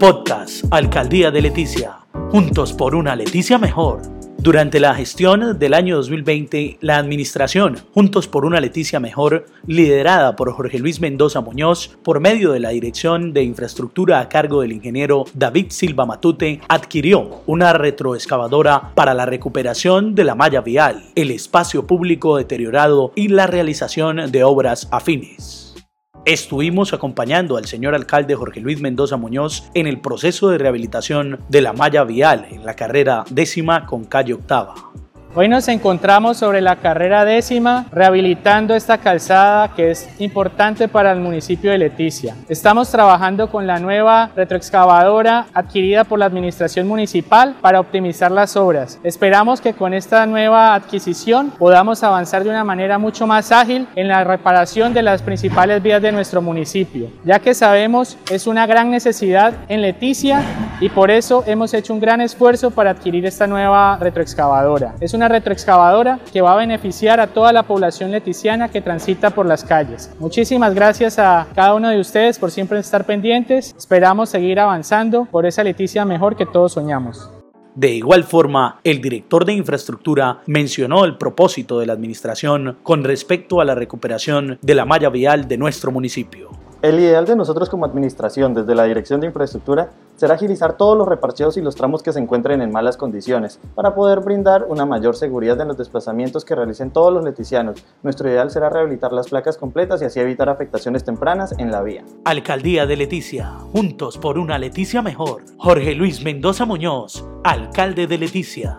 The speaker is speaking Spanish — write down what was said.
Podcast Alcaldía de Leticia. Juntos por una Leticia mejor. Durante la gestión del año 2020, la administración Juntos por una Leticia Mejor, liderada por Jorge Luis Mendoza Muñoz, por medio de la Dirección de Infraestructura a cargo del ingeniero David Silva Matute, adquirió una retroexcavadora para la recuperación de la malla vial, el espacio público deteriorado y la realización de obras afines. Estuvimos acompañando al señor alcalde Jorge Luis Mendoza Muñoz en el proceso de rehabilitación de la malla vial en la carrera décima con calle octava. Hoy nos encontramos sobre la carrera décima, rehabilitando esta calzada que es importante para el municipio de Leticia. Estamos trabajando con la nueva retroexcavadora adquirida por la administración municipal para optimizar las obras. Esperamos que con esta nueva adquisición podamos avanzar de una manera mucho más ágil en la reparación de las principales vías de nuestro municipio, ya que sabemos es una gran necesidad en Leticia y por eso hemos hecho un gran esfuerzo para adquirir esta nueva retroexcavadora. Es una retroexcavadora que va a beneficiar a toda la población leticiana que transita por las calles. Muchísimas gracias a cada uno de ustedes por siempre estar pendientes. Esperamos seguir avanzando por esa Leticia mejor que todos soñamos. De igual forma, el director de infraestructura mencionó el propósito de la administración con respecto a la recuperación de la malla vial de nuestro municipio. El ideal de nosotros como administración desde la Dirección de Infraestructura será agilizar todos los reparcheos y los tramos que se encuentren en malas condiciones para poder brindar una mayor seguridad en los desplazamientos que realicen todos los leticianos. Nuestro ideal será rehabilitar las placas completas y así evitar afectaciones tempranas en la vía. Alcaldía de Leticia, juntos por una Leticia mejor. Jorge Luis Mendoza Muñoz, alcalde de Leticia.